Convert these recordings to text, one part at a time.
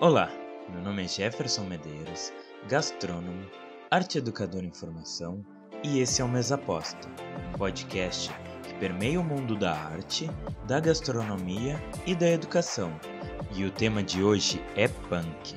Olá, meu nome é Jefferson Medeiros, gastrônomo, arte educador em formação e esse é o Mesaposta, um podcast que permeia o mundo da arte, da gastronomia e da educação. E o tema de hoje é punk.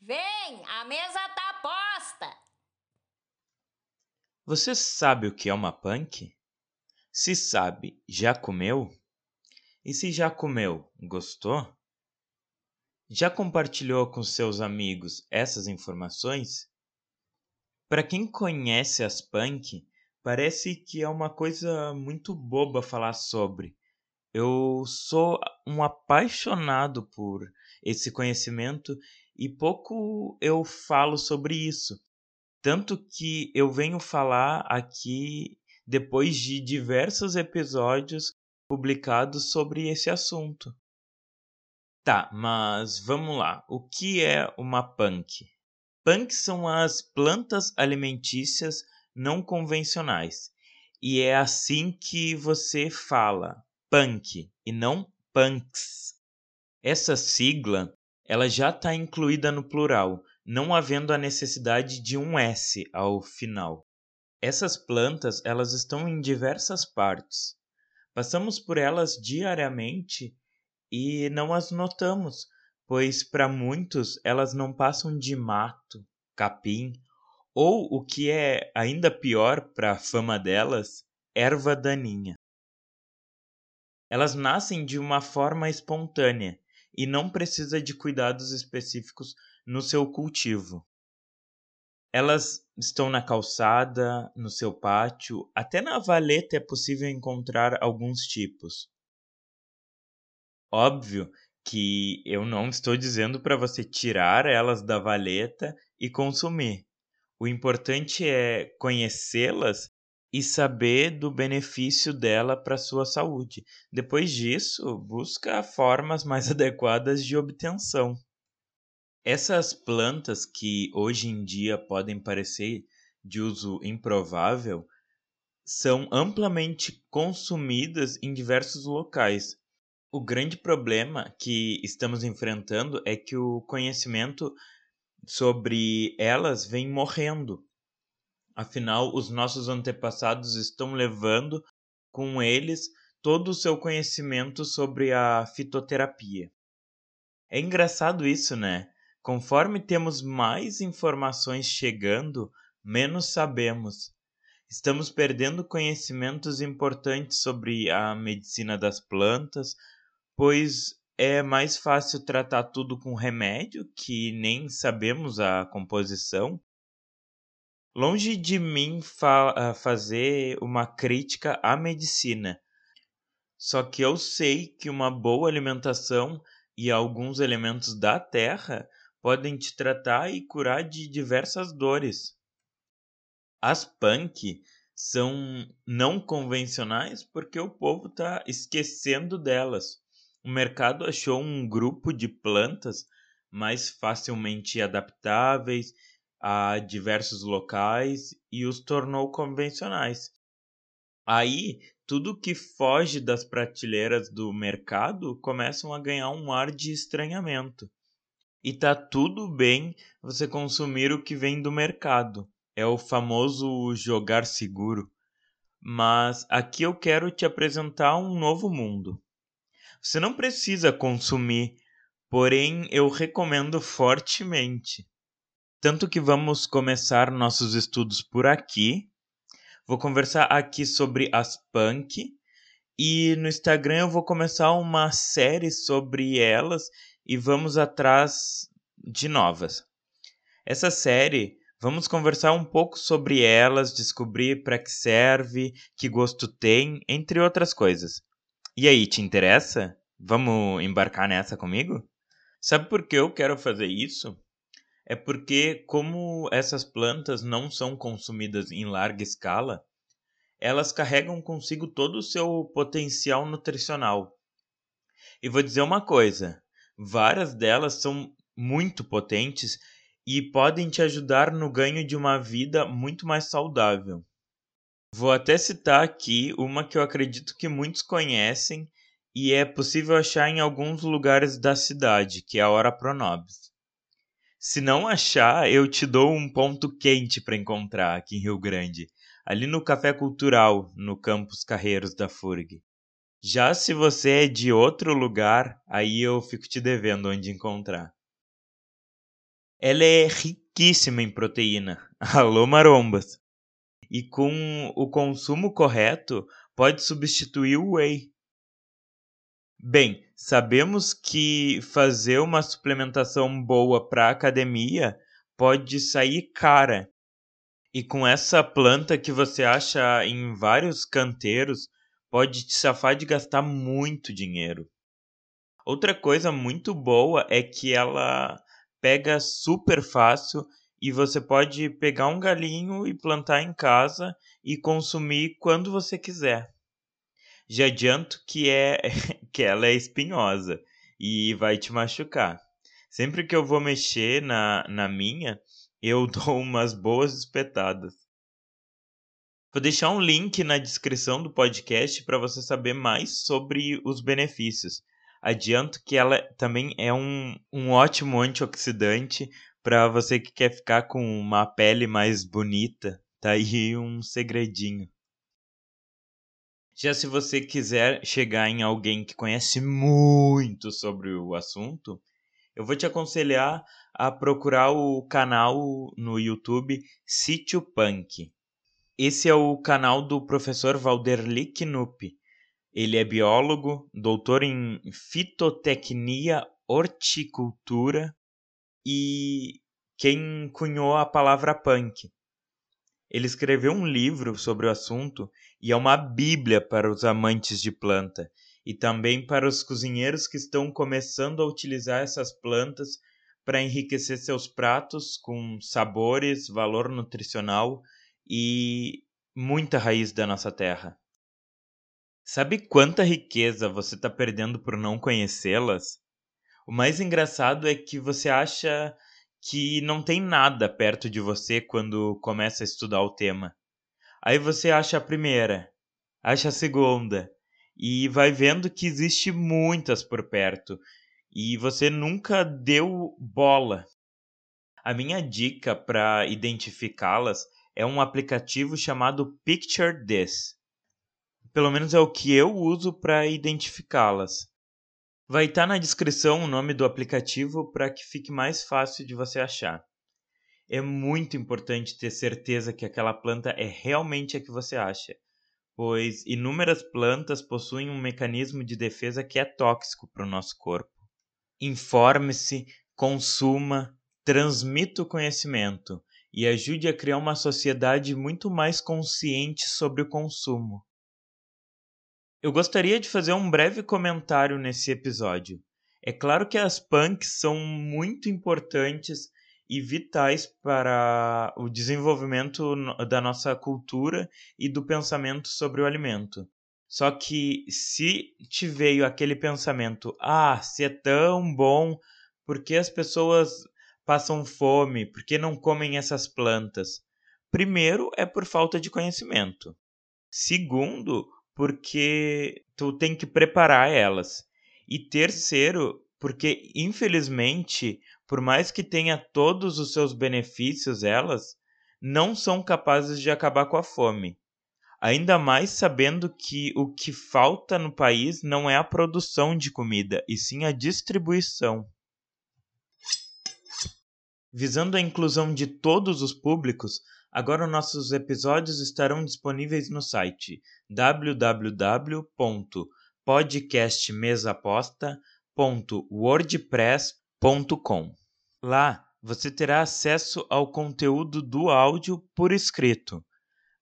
Vem, a mesa tá posta! Você sabe o que é uma punk? Se sabe, já comeu? E se já comeu, gostou? Já compartilhou com seus amigos essas informações? Para quem conhece as punk, parece que é uma coisa muito boba falar sobre. Eu sou um apaixonado por esse conhecimento e pouco eu falo sobre isso. Tanto que eu venho falar aqui depois de diversos episódios publicados sobre esse assunto. Tá, mas vamos lá. O que é uma punk? Punk são as plantas alimentícias não convencionais. E é assim que você fala punk e não punks. Essa sigla ela já está incluída no plural, não havendo a necessidade de um S ao final. Essas plantas elas estão em diversas partes. Passamos por elas diariamente e não as notamos, pois para muitos elas não passam de mato, capim ou o que é ainda pior para a fama delas, erva daninha. Elas nascem de uma forma espontânea e não precisa de cuidados específicos no seu cultivo. Elas estão na calçada, no seu pátio, até na valeta é possível encontrar alguns tipos. Óbvio que eu não estou dizendo para você tirar elas da valeta e consumir. O importante é conhecê-las e saber do benefício dela para sua saúde. Depois disso, busca formas mais adequadas de obtenção. Essas plantas que hoje em dia podem parecer de uso improvável são amplamente consumidas em diversos locais. O grande problema que estamos enfrentando é que o conhecimento sobre elas vem morrendo. Afinal, os nossos antepassados estão levando com eles todo o seu conhecimento sobre a fitoterapia. É engraçado isso, né? Conforme temos mais informações chegando, menos sabemos. Estamos perdendo conhecimentos importantes sobre a medicina das plantas, pois é mais fácil tratar tudo com remédio, que nem sabemos a composição. Longe de mim fa fazer uma crítica à medicina, só que eu sei que uma boa alimentação e alguns elementos da terra podem te tratar e curar de diversas dores. As punk são não convencionais porque o povo está esquecendo delas. O mercado achou um grupo de plantas mais facilmente adaptáveis a diversos locais e os tornou convencionais. Aí, tudo que foge das prateleiras do mercado começam a ganhar um ar de estranhamento. E tá tudo bem você consumir o que vem do mercado. É o famoso jogar seguro. Mas aqui eu quero te apresentar um novo mundo. Você não precisa consumir, porém eu recomendo fortemente. Tanto que vamos começar nossos estudos por aqui. Vou conversar aqui sobre as punk e no Instagram eu vou começar uma série sobre elas e vamos atrás de novas. Essa série, vamos conversar um pouco sobre elas, descobrir para que serve, que gosto tem, entre outras coisas. E aí, te interessa? Vamos embarcar nessa comigo? Sabe por que eu quero fazer isso? É porque, como essas plantas não são consumidas em larga escala, elas carregam consigo todo o seu potencial nutricional. E vou dizer uma coisa: Várias delas são muito potentes e podem te ajudar no ganho de uma vida muito mais saudável. Vou até citar aqui uma que eu acredito que muitos conhecem e é possível achar em alguns lugares da cidade, que é a Hora Pronobis. Se não achar, eu te dou um ponto quente para encontrar aqui em Rio Grande, ali no Café Cultural, no campus Carreiros da FURG. Já se você é de outro lugar, aí eu fico te devendo onde encontrar. Ela é riquíssima em proteína. Alô, marombas! E com o consumo correto, pode substituir o whey. Bem, sabemos que fazer uma suplementação boa para academia pode sair cara. E com essa planta que você acha em vários canteiros, pode te safar de gastar muito dinheiro. Outra coisa muito boa é que ela pega super fácil e você pode pegar um galinho e plantar em casa e consumir quando você quiser. Já adianto que é que ela é espinhosa e vai te machucar. Sempre que eu vou mexer na, na minha, eu dou umas boas espetadas. Vou deixar um link na descrição do podcast para você saber mais sobre os benefícios. Adianto que ela também é um, um ótimo antioxidante para você que quer ficar com uma pele mais bonita. Tá aí um segredinho. Já se você quiser chegar em alguém que conhece muito sobre o assunto, eu vou te aconselhar a procurar o canal no YouTube Sítio Punk. Esse é o canal do professor Valderli Knupp. Ele é biólogo, doutor em fitotecnia, horticultura e quem cunhou a palavra punk. Ele escreveu um livro sobre o assunto e é uma bíblia para os amantes de planta e também para os cozinheiros que estão começando a utilizar essas plantas para enriquecer seus pratos com sabores, valor nutricional e muita raiz da nossa terra. Sabe quanta riqueza você está perdendo por não conhecê-las? O mais engraçado é que você acha que não tem nada perto de você quando começa a estudar o tema. Aí você acha a primeira, acha a segunda, e vai vendo que existe muitas por perto, e você nunca deu bola. A minha dica para identificá-las é um aplicativo chamado Picture This. Pelo menos é o que eu uso para identificá-las. Vai estar tá na descrição o nome do aplicativo para que fique mais fácil de você achar. É muito importante ter certeza que aquela planta é realmente a que você acha, pois inúmeras plantas possuem um mecanismo de defesa que é tóxico para o nosso corpo. Informe-se, consuma, transmita o conhecimento e ajude a criar uma sociedade muito mais consciente sobre o consumo. Eu gostaria de fazer um breve comentário nesse episódio. É claro que as punks são muito importantes e vitais para o desenvolvimento da nossa cultura e do pensamento sobre o alimento. Só que se te veio aquele pensamento, ah, se é tão bom, por que as pessoas passam fome, por que não comem essas plantas? Primeiro, é por falta de conhecimento. Segundo, porque tu tem que preparar elas. E terceiro, porque infelizmente, por mais que tenha todos os seus benefícios elas, não são capazes de acabar com a fome. Ainda mais sabendo que o que falta no país não é a produção de comida, e sim a distribuição. Visando a inclusão de todos os públicos, agora nossos episódios estarão disponíveis no site www.podcastmesaposta.wordpress.com. Lá você terá acesso ao conteúdo do áudio por escrito.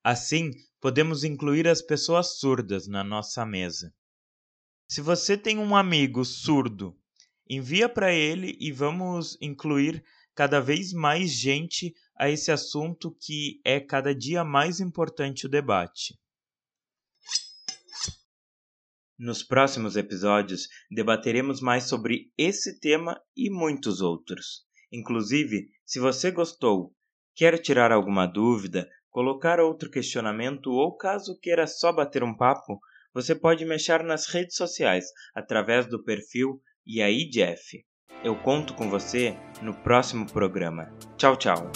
Assim, podemos incluir as pessoas surdas na nossa mesa. Se você tem um amigo surdo, envia para ele e vamos incluir cada vez mais gente a esse assunto que é cada dia mais importante o debate. Nos próximos episódios, debateremos mais sobre esse tema e muitos outros. Inclusive, se você gostou, quer tirar alguma dúvida, colocar outro questionamento ou caso queira só bater um papo, você pode me achar nas redes sociais através do perfil E aí Jeff. Eu conto com você no próximo programa. Tchau, tchau.